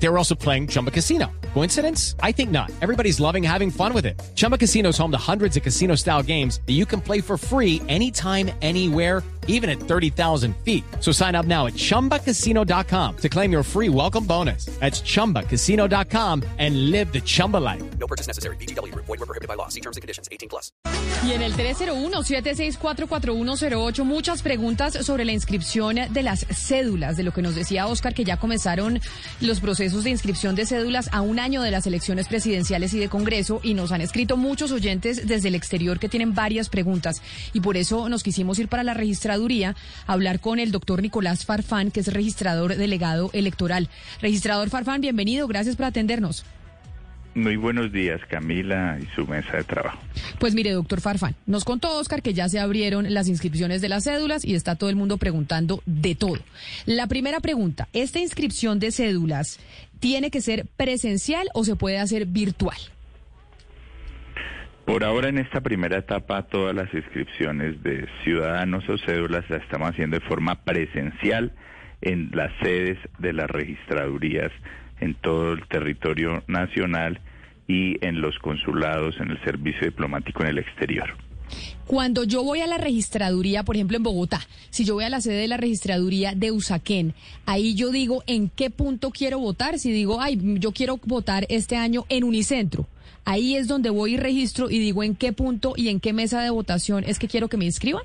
They were also playing Chumba Casino. Coincidence? I think not. Everybody's loving having fun with it. Chumba Casino is home to hundreds of casino style games that you can play for free anytime, anywhere, even at 30,000 feet. So sign up now at chumbacasino.com to claim your free welcome bonus. That's chumbacasino.com and live the Chumba life. No purchase necessary. BGW. Void were prohibited by law. See terms and conditions. 18 plus. Y en el 301-764-4108, muchas preguntas sobre la inscripción de las cédulas, de lo que nos decía Oscar, que ya comenzaron los procesos de inscripción de cédulas a un año de las elecciones presidenciales y de Congreso, y nos han escrito muchos oyentes desde el exterior que tienen varias preguntas, y por eso nos quisimos ir para la registraduría a hablar con el doctor Nicolás Farfán, que es registrador delegado electoral. Registrador Farfán, bienvenido, gracias por atendernos. Muy buenos días, Camila y su mesa de trabajo. Pues mire, doctor Farfán, nos contó Oscar que ya se abrieron las inscripciones de las cédulas y está todo el mundo preguntando de todo. La primera pregunta, ¿esta inscripción de cédulas tiene que ser presencial o se puede hacer virtual? Por ahora, en esta primera etapa, todas las inscripciones de ciudadanos o cédulas las estamos haciendo de forma presencial en las sedes de las registradurías en todo el territorio nacional y en los consulados, en el servicio diplomático en el exterior. Cuando yo voy a la registraduría, por ejemplo en Bogotá, si yo voy a la sede de la registraduría de Usaquén, ahí yo digo en qué punto quiero votar. Si digo, ay, yo quiero votar este año en Unicentro, ahí es donde voy y registro y digo en qué punto y en qué mesa de votación es que quiero que me inscriban.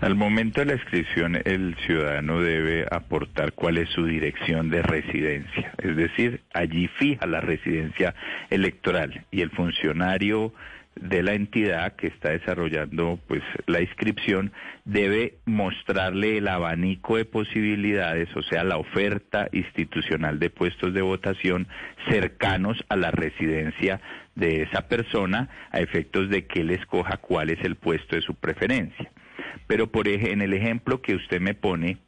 Al momento de la inscripción, el ciudadano debe aportar cuál es su dirección de residencia, es decir, allí fija la residencia electoral y el funcionario de la entidad que está desarrollando pues la inscripción debe mostrarle el abanico de posibilidades, o sea, la oferta institucional de puestos de votación cercanos a la residencia de esa persona a efectos de que él escoja cuál es el puesto de su preferencia. Pero por en el ejemplo que usted me pone,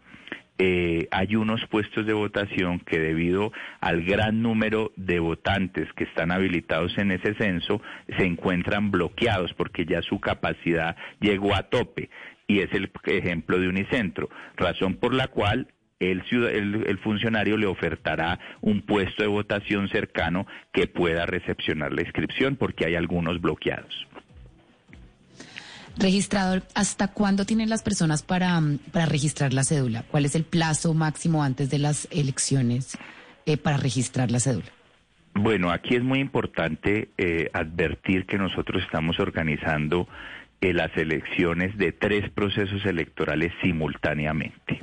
eh, hay unos puestos de votación que debido al gran número de votantes que están habilitados en ese censo, se encuentran bloqueados porque ya su capacidad llegó a tope. Y es el ejemplo de Unicentro, razón por la cual el, el, el, funcionario le ofertará un puesto de votación cercano que pueda recepcionar la inscripción porque hay algunos bloqueados. Registrador, ¿hasta cuándo tienen las personas para, para registrar la cédula? ¿Cuál es el plazo máximo antes de las elecciones eh, para registrar la cédula? Bueno, aquí es muy importante eh, advertir que nosotros estamos organizando eh, las elecciones de tres procesos electorales simultáneamente.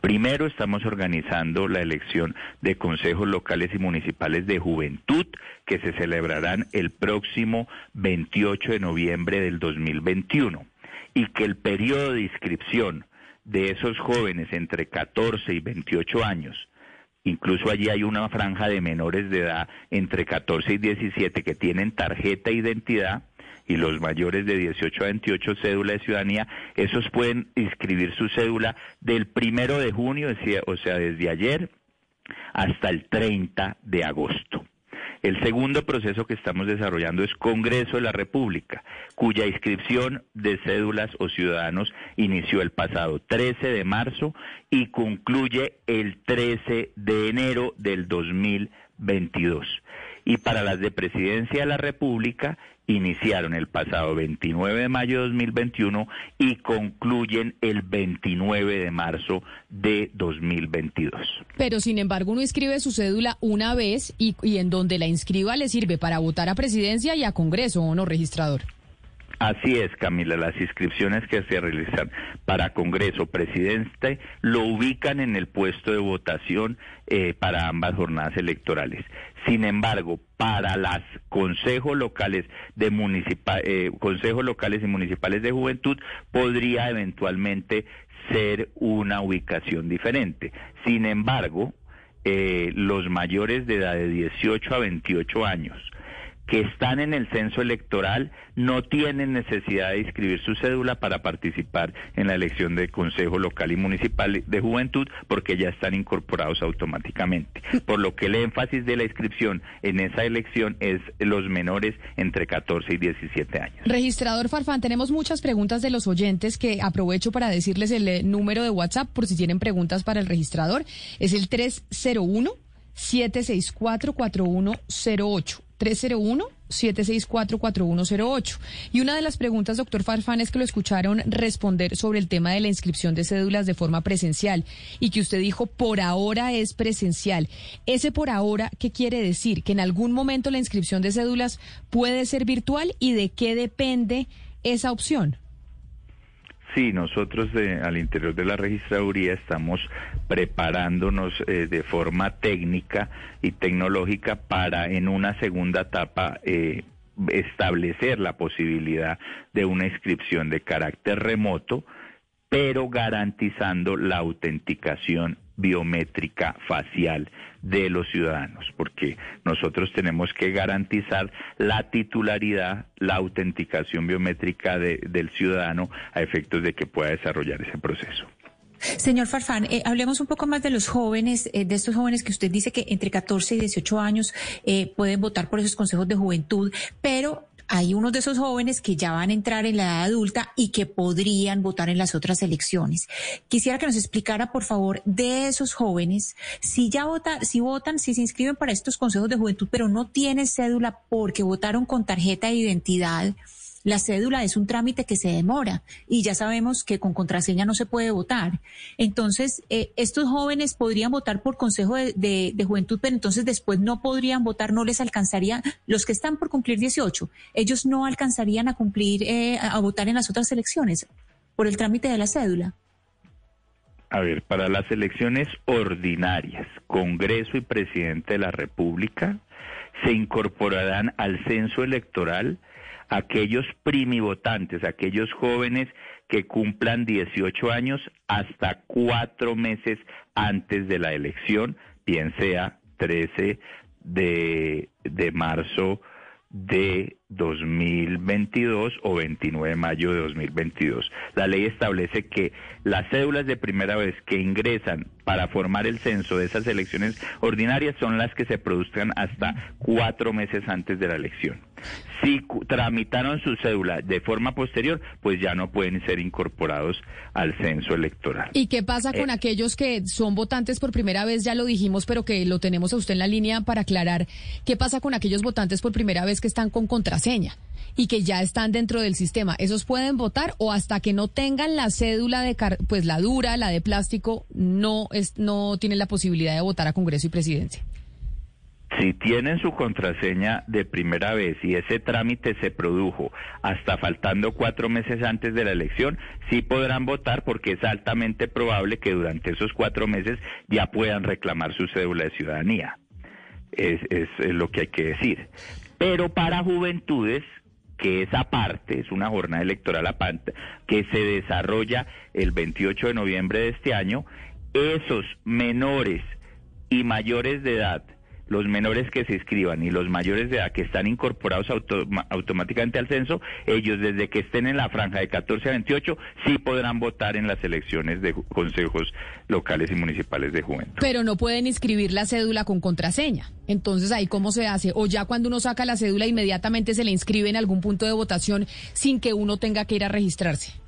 Primero estamos organizando la elección de consejos locales y municipales de juventud que se celebrarán el próximo 28 de noviembre del 2021 y que el periodo de inscripción de esos jóvenes entre 14 y 28 años Incluso allí hay una franja de menores de edad entre 14 y 17 que tienen tarjeta de identidad y los mayores de 18 a 28 cédula de ciudadanía, esos pueden inscribir su cédula del primero de junio, o sea, desde ayer hasta el 30 de agosto. El segundo proceso que estamos desarrollando es Congreso de la República, cuya inscripción de cédulas o ciudadanos inició el pasado 13 de marzo y concluye el 13 de enero del 2022. Y para las de Presidencia de la República iniciaron el pasado 29 de mayo de 2021 y concluyen el 29 de marzo de 2022. Pero sin embargo uno inscribe su cédula una vez y, y en donde la inscriba le sirve para votar a presidencia y a Congreso, ¿o no, registrador? Así es, Camila, las inscripciones que se realizan para Congreso, Presidente, lo ubican en el puesto de votación eh, para ambas jornadas electorales. Sin embargo, para las consejos locales de eh, consejos locales y municipales de juventud podría eventualmente ser una ubicación diferente. Sin embargo, eh, los mayores de edad de 18 a 28 años que están en el censo electoral no tienen necesidad de inscribir su cédula para participar en la elección de Consejo Local y Municipal de Juventud porque ya están incorporados automáticamente. Por lo que el énfasis de la inscripción en esa elección es los menores entre 14 y 17 años. Registrador Farfán, tenemos muchas preguntas de los oyentes que aprovecho para decirles el eh, número de WhatsApp por si tienen preguntas para el registrador. Es el 301 764 4108. 301-764-4108. Y una de las preguntas, doctor Farfán, es que lo escucharon responder sobre el tema de la inscripción de cédulas de forma presencial y que usted dijo por ahora es presencial. Ese por ahora, ¿qué quiere decir? Que en algún momento la inscripción de cédulas puede ser virtual y de qué depende esa opción. Sí, nosotros al interior de la registraduría estamos preparándonos eh, de forma técnica y tecnológica para en una segunda etapa eh, establecer la posibilidad de una inscripción de carácter remoto, pero garantizando la autenticación biométrica facial de los ciudadanos, porque nosotros tenemos que garantizar la titularidad, la autenticación biométrica del ciudadano a efectos de que pueda desarrollar ese proceso. Señor Farfán, eh, hablemos un poco más de los jóvenes, eh, de estos jóvenes que usted dice que entre 14 y 18 años eh, pueden votar por esos consejos de juventud, pero hay unos de esos jóvenes que ya van a entrar en la edad adulta y que podrían votar en las otras elecciones. Quisiera que nos explicara, por favor, de esos jóvenes, si ya votan, si votan, si se inscriben para estos consejos de juventud, pero no tienen cédula porque votaron con tarjeta de identidad la cédula es un trámite que se demora y ya sabemos que con contraseña no se puede votar. Entonces, eh, estos jóvenes podrían votar por consejo de, juventud, pero entonces después no podrían votar, no les alcanzaría, los que están por cumplir 18, ellos no alcanzarían a cumplir, eh, a votar en las otras elecciones por el trámite de la cédula. A ver, para las elecciones ordinarias, Congreso y Presidente de la República se incorporarán al censo electoral aquellos primivotantes, aquellos jóvenes que cumplan 18 años hasta cuatro meses antes de la elección, bien sea 13 de, de marzo de 2022 o 29 de mayo de 2022. La ley establece que las cédulas de primera vez que ingresan para formar el censo de esas elecciones ordinarias son las que se produzcan hasta cuatro meses antes de la elección. Si tramitaron su cédula de forma posterior, pues ya no pueden ser incorporados al censo electoral. ¿Y qué pasa con eh, aquellos que son votantes por primera vez? Ya lo dijimos, pero que lo tenemos a usted en la línea para aclarar. ¿Qué pasa con aquellos votantes por primera vez que están con contraseña? y que ya están dentro del sistema, ¿esos pueden votar o hasta que no tengan la cédula de pues la dura, la de plástico, no es no tienen la posibilidad de votar a Congreso y Presidencia? Si tienen su contraseña de primera vez y ese trámite se produjo hasta faltando cuatro meses antes de la elección, sí podrán votar porque es altamente probable que durante esos cuatro meses ya puedan reclamar su cédula de ciudadanía. Es, es, lo que hay que decir. Pero para juventudes, que es aparte, es una jornada electoral aparte, que se desarrolla el 28 de noviembre de este año, esos menores y mayores de edad los menores que se inscriban y los mayores de edad que están incorporados automáticamente al censo, ellos desde que estén en la franja de 14 a 28 sí podrán votar en las elecciones de consejos locales y municipales de juventud. Pero no pueden inscribir la cédula con contraseña. Entonces ahí cómo se hace? O ya cuando uno saca la cédula inmediatamente se le inscribe en algún punto de votación sin que uno tenga que ir a registrarse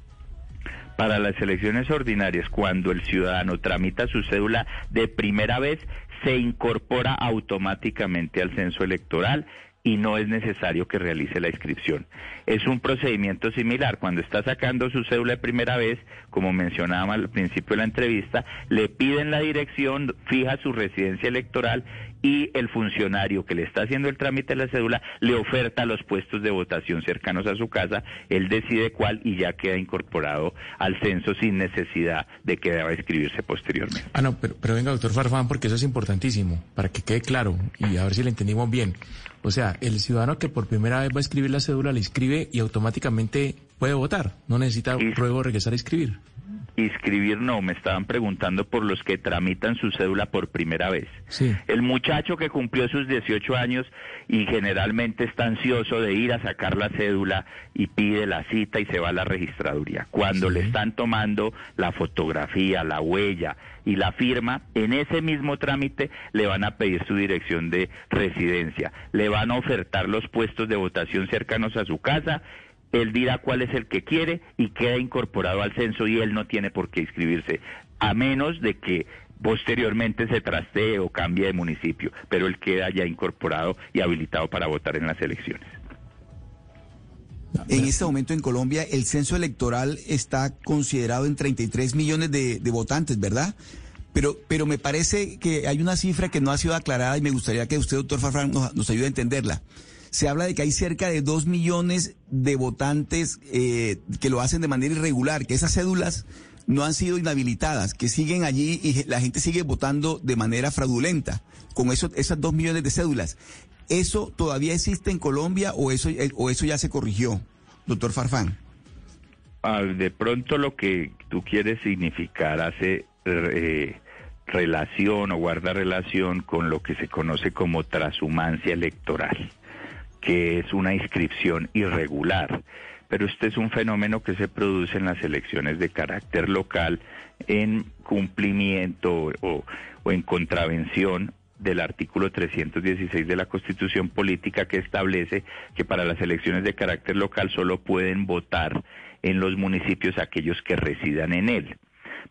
para las elecciones ordinarias, cuando el ciudadano tramita su cédula de primera vez, se incorpora automáticamente al censo electoral y no es necesario que realice la inscripción. Es un procedimiento similar. Cuando está sacando su cédula de primera vez, como mencionaba al principio de la entrevista, le piden la dirección, fija su residencia electoral y el funcionario que le está haciendo el trámite de la cédula le oferta los puestos de votación cercanos a su casa, él decide cuál y ya queda incorporado al censo sin necesidad de que deba inscribirse posteriormente. Ah, no, pero, pero venga, doctor Farfán, porque eso es importantísimo, para que quede claro y a ver si le entendimos bien. O sea, el ciudadano que por primera vez va a escribir la cédula, la inscribe y automáticamente puede votar, no necesita luego regresar a escribir. Inscribir no, me estaban preguntando por los que tramitan su cédula por primera vez. Sí. El muchacho que cumplió sus 18 años y generalmente está ansioso de ir a sacar la cédula y pide la cita y se va a la registraduría. Cuando Sí. le están tomando la fotografía, la huella y la firma, en ese mismo trámite le van a pedir su dirección de residencia, le van a ofertar los puestos de votación cercanos a su casa él dirá cuál es el que quiere y queda incorporado al censo y él no tiene por qué inscribirse, a menos de que posteriormente se trastee o cambie de municipio, pero él queda ya incorporado y habilitado para votar en las elecciones. En este momento en Colombia el censo electoral está considerado en 33 millones de, votantes, ¿verdad? Pero, pero me parece que hay una cifra que no ha sido aclarada y me gustaría que usted, doctor Farfán, nos ayude a entenderla. Se habla de que hay cerca de 2 millones de votantes eh, que lo hacen de manera irregular, que esas cédulas no han sido inhabilitadas, que siguen allí y la gente sigue votando de manera fraudulenta con eso, esas 2 millones de cédulas. ¿Eso todavía existe en Colombia o eso, o eso ya se corrigió, doctor Farfán? Ah, de pronto lo que tú quieres significar hace eh, relación o guarda relación con lo que se conoce como transhumancia electoral, que es una inscripción irregular. Pero este es un fenómeno que se produce en las elecciones de carácter local en cumplimiento o, en contravención del artículo 316 de la Constitución Política que establece que para las elecciones de carácter local solo pueden votar en los municipios aquellos que residan en él.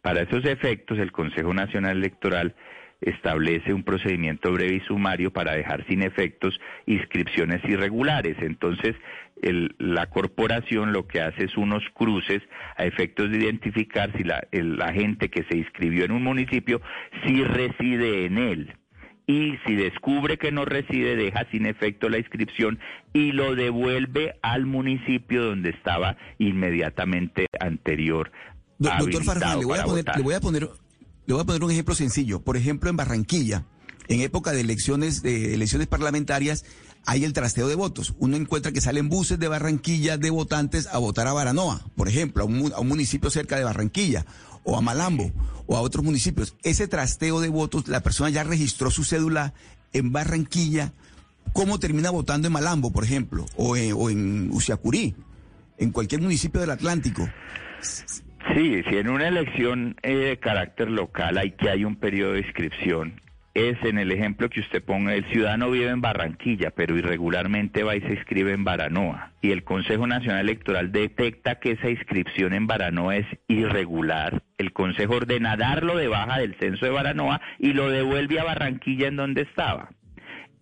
Para esos efectos, el Consejo Nacional Electoral establece un procedimiento breve y sumario para dejar sin efectos inscripciones irregulares. Entonces, el- la corporación lo que hace es unos cruces a efectos de identificar si la, el- la gente que se inscribió en un municipio sí reside en él. Y si descubre que no reside, deja sin efecto la inscripción y lo devuelve al municipio donde estaba inmediatamente anterior. Do- Doctor Farfán, le voy, a poner, le, voy a poner, le voy a poner un ejemplo sencillo. Por ejemplo, en Barranquilla, en época de elecciones, de elecciones parlamentarias, hay el trasteo de votos. Uno encuentra que salen buses de Barranquilla de votantes a votar a Baranoa, por ejemplo, a un, municipio cerca de Barranquilla, o a Malambo, o a otros municipios. Ese trasteo de votos, la persona ya registró su cédula en Barranquilla. ¿Cómo termina votando en Malambo, por ejemplo, o en, o en en cualquier municipio del Atlántico? Sí, si en una elección eh, de carácter local hay que hay un periodo de inscripción, es en el ejemplo que usted ponga, el ciudadano vive en Barranquilla, pero irregularmente va y se inscribe en Baranoa. Y el Consejo Nacional Electoral detecta que esa inscripción en Baranoa es irregular. El Consejo ordena darlo de baja del censo de Baranoa y lo devuelve a Barranquilla en donde estaba.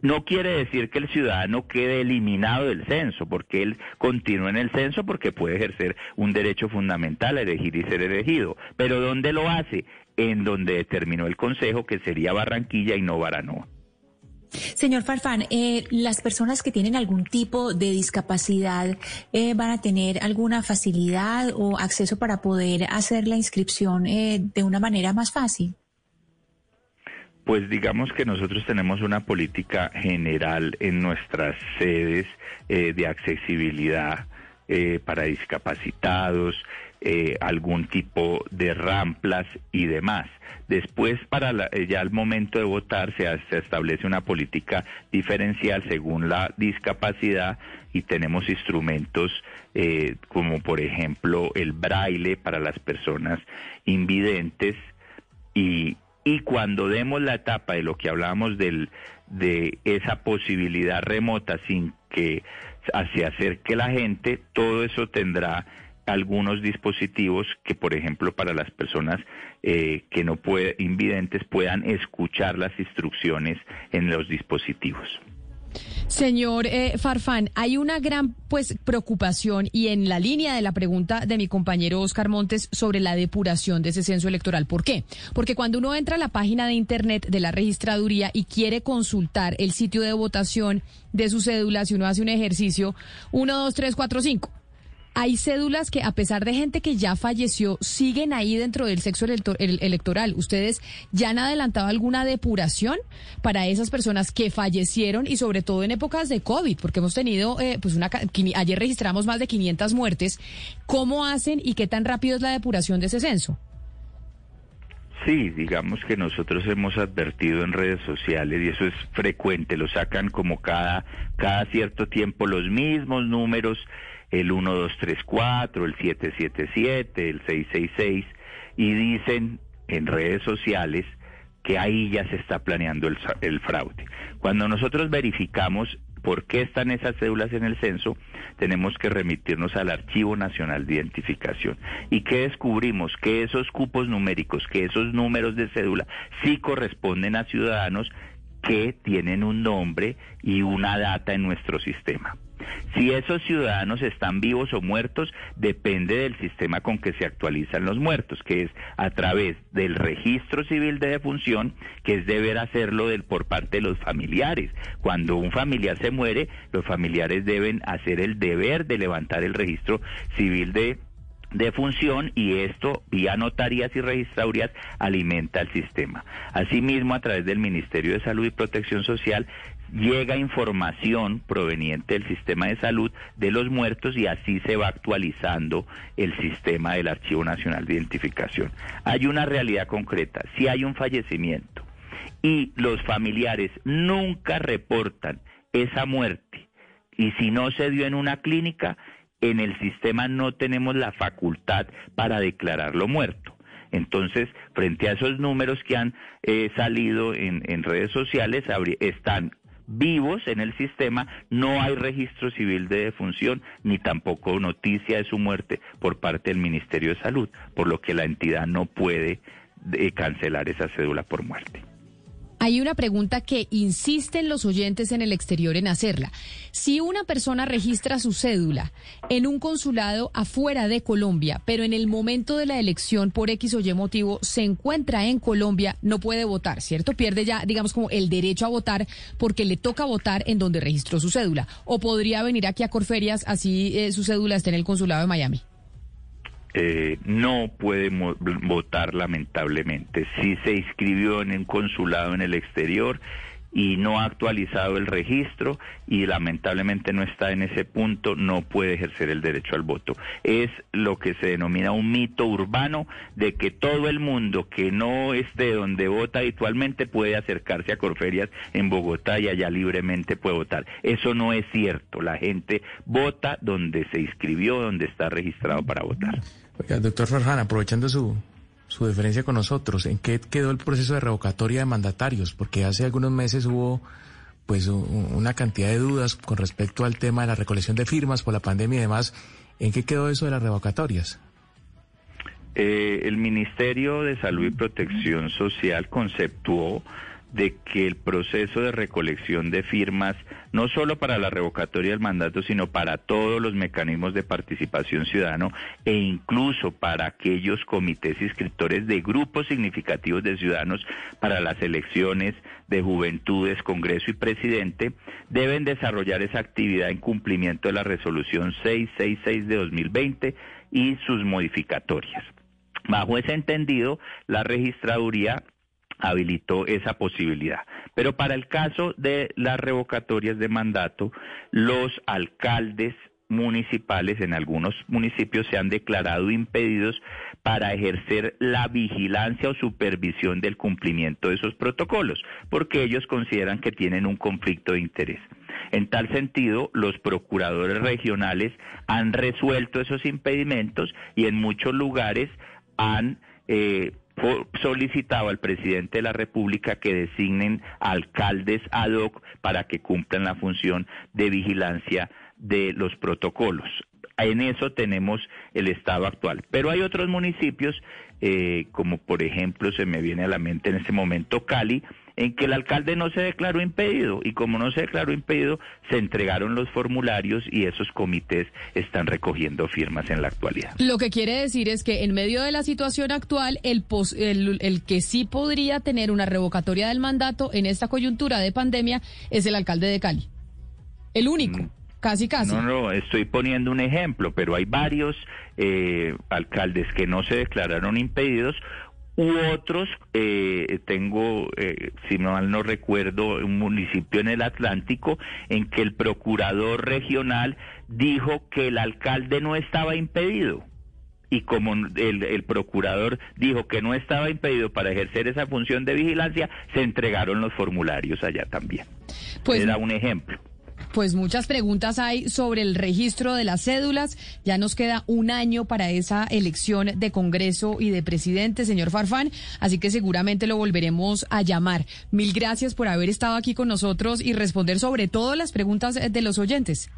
No quiere decir que el ciudadano quede eliminado del censo, porque él continúa en el censo porque puede ejercer un derecho fundamental a elegir y ser elegido. Pero ¿dónde lo hace? En donde determinó el Consejo que sería Barranquilla y no Baranoa. Señor Farfán, eh, las personas que tienen algún tipo de discapacidad eh, van a tener alguna facilidad o acceso para poder hacer la inscripción eh, de una manera más fácil. Pues digamos que nosotros tenemos una política general en nuestras sedes eh, de accesibilidad eh, para discapacitados, eh, algún tipo de ramplas y demás. Después, para la- ya al momento de votar, se, establece una política diferencial según la discapacidad y tenemos instrumentos como por ejemplo el braille para las personas invidentes y, y cuando demos la etapa de lo que hablábamos del, de esa posibilidad remota sin que se acerque la gente, todo eso tendrá algunos dispositivos que, por ejemplo, para las personas eh, que no pueden, invidentes puedan escuchar las instrucciones en los dispositivos. Señor eh, Farfán, hay una gran pues preocupación y en la línea de la pregunta de mi compañero Oscar Montes sobre la depuración de ese censo electoral. ¿Por qué? Porque cuando uno entra a la página de internet de la registraduría y quiere consultar el sitio de votación de su cédula, si uno hace un ejercicio 1, 2, 3, 4, 5. Hay cédulas que, a pesar de gente que ya falleció, siguen ahí dentro del sexo electo- el- electoral. ¿Ustedes ya han adelantado alguna depuración para esas personas que fallecieron y sobre todo en épocas de COVID? Porque hemos tenido, eh, pues una, ayer registramos más de 500 muertes. ¿Cómo hacen y qué tan rápido es la depuración de ese censo? Sí, digamos que nosotros hemos advertido en redes sociales y eso es frecuente, lo sacan como cada, cada cierto tiempo los mismos números, el 1234, el 777, el 666, y dicen en redes sociales que ahí ya se está planeando el, el fraude. Cuando nosotros verificamos por qué están esas cédulas en el censo, tenemos que remitirnos al Archivo Nacional de Identificación. ¿Y qué descubrimos? Que esos cupos numéricos, que esos números de cédula sí corresponden a ciudadanos que tienen un nombre y una data en nuestro sistema. Si esos ciudadanos están vivos o muertos, depende del sistema con que se actualizan los muertos, que es a través del registro civil de defunción, que es deber hacerlo por parte de los familiares. Cuando un familiar se muere, los familiares deben hacer el deber de levantar el registro civil de de función y esto vía notarías y registradurías alimenta el sistema. Asimismo, a través del Ministerio de Salud y Protección Social llega información proveniente del sistema de salud de los muertos y así se va actualizando el sistema del Archivo Nacional de Identificación. Hay una realidad concreta, si hay un fallecimiento y los familiares nunca reportan esa muerte y si no se dio en una clínica, en el sistema no tenemos la facultad para declararlo muerto. Entonces, frente a esos números que han eh, salido en, en redes sociales, están vivos en el sistema, no hay registro civil de defunción ni tampoco noticia de su muerte por parte del Ministerio de Salud, por lo que la entidad no puede eh, cancelar esa cédula por muerte. Hay una pregunta que insisten los oyentes en el exterior en hacerla. Si una persona registra su cédula en un consulado afuera de Colombia, pero en el momento de la elección por X o Y motivo se encuentra en Colombia, no puede votar, ¿cierto? Pierde ya, digamos, como el derecho a votar porque le toca votar en donde registró su cédula. O podría venir aquí a Corferias así eh, su cédula esté en el consulado de Miami. Eh, no puede votar lamentablemente. Si se inscribió en un consulado en el exterior y no ha actualizado el registro y lamentablemente no está en ese punto, no puede ejercer el derecho al voto. Es lo que se denomina un mito urbano de que todo el mundo que no esté donde vota habitualmente puede acercarse a Corferias en Bogotá y allá libremente puede votar. Eso no es cierto. La gente vota donde se inscribió, donde está registrado para votar. Doctor aprovechando su, su deferencia con nosotros, ¿en qué quedó el proceso de revocatoria de mandatarios? Porque hace algunos meses hubo pues una cantidad de dudas con respecto al tema de la recolección de firmas por la pandemia y demás. ¿En qué quedó eso de las revocatorias? Eh, el Ministerio de Salud y Protección Social conceptuó de que el proceso de recolección de firmas, no solo para la revocatoria del mandato, sino para todos los mecanismos de participación ciudadano e incluso para aquellos comités inscriptores de grupos significativos de ciudadanos para las elecciones de juventudes, Congreso y Presidente, deben desarrollar esa actividad en cumplimiento de la resolución 666 de 2020 y sus modificatorias. Bajo ese entendido, la registraduría habilitó esa posibilidad. Pero para el caso de las revocatorias de mandato, los alcaldes municipales en algunos municipios se han declarado impedidos para ejercer la vigilancia o supervisión del cumplimiento de esos protocolos, porque ellos consideran que tienen un conflicto de interés. En tal sentido, los procuradores regionales han resuelto esos impedimentos y en muchos lugares han eh, solicitado al presidente de la República que designen alcaldes ad hoc para que cumplan la función de vigilancia de los protocolos. En eso tenemos el estado actual. Pero hay otros municipios, eh, como por ejemplo se me viene a la mente en este momento Cali, en que el alcalde no se declaró impedido y como no se declaró impedido, se entregaron los formularios y esos comités están recogiendo firmas en la actualidad. Lo que quiere decir es que en medio de la situación actual, el, pos- el, el que sí podría tener una revocatoria del mandato en esta coyuntura de pandemia es el alcalde de Cali. El único, casi casi. No, no, estoy poniendo un ejemplo, pero hay varios eh, alcaldes que no se declararon impedidos u otros, eh, tengo, eh, si mal no recuerdo, un municipio en el Atlántico en que el procurador regional dijo que el alcalde no estaba impedido y como el, el procurador dijo que no estaba impedido para ejercer esa función de vigilancia, se entregaron los formularios allá también. Pues, Era un ejemplo. Pues muchas preguntas hay sobre el registro de las cédulas. Ya nos queda un año para esa elección de Congreso y de presidente, señor Farfán, así que seguramente lo volveremos a llamar. Mil gracias por haber estado aquí con nosotros y responder sobre todo las preguntas de los oyentes.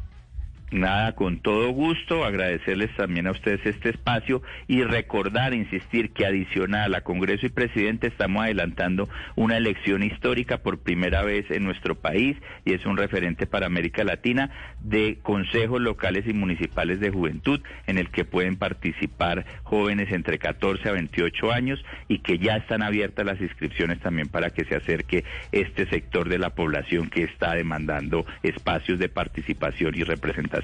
Nada, con todo gusto, agradecerles también a ustedes este espacio y recordar, insistir que adicional a Congreso y Presidente estamos adelantando una elección histórica por primera vez en nuestro país y es un referente para América Latina de consejos locales y municipales de juventud en el que pueden participar jóvenes entre 14 a 28 años y que ya están abiertas las inscripciones también para que se acerque este sector de la población que está demandando espacios de participación y representación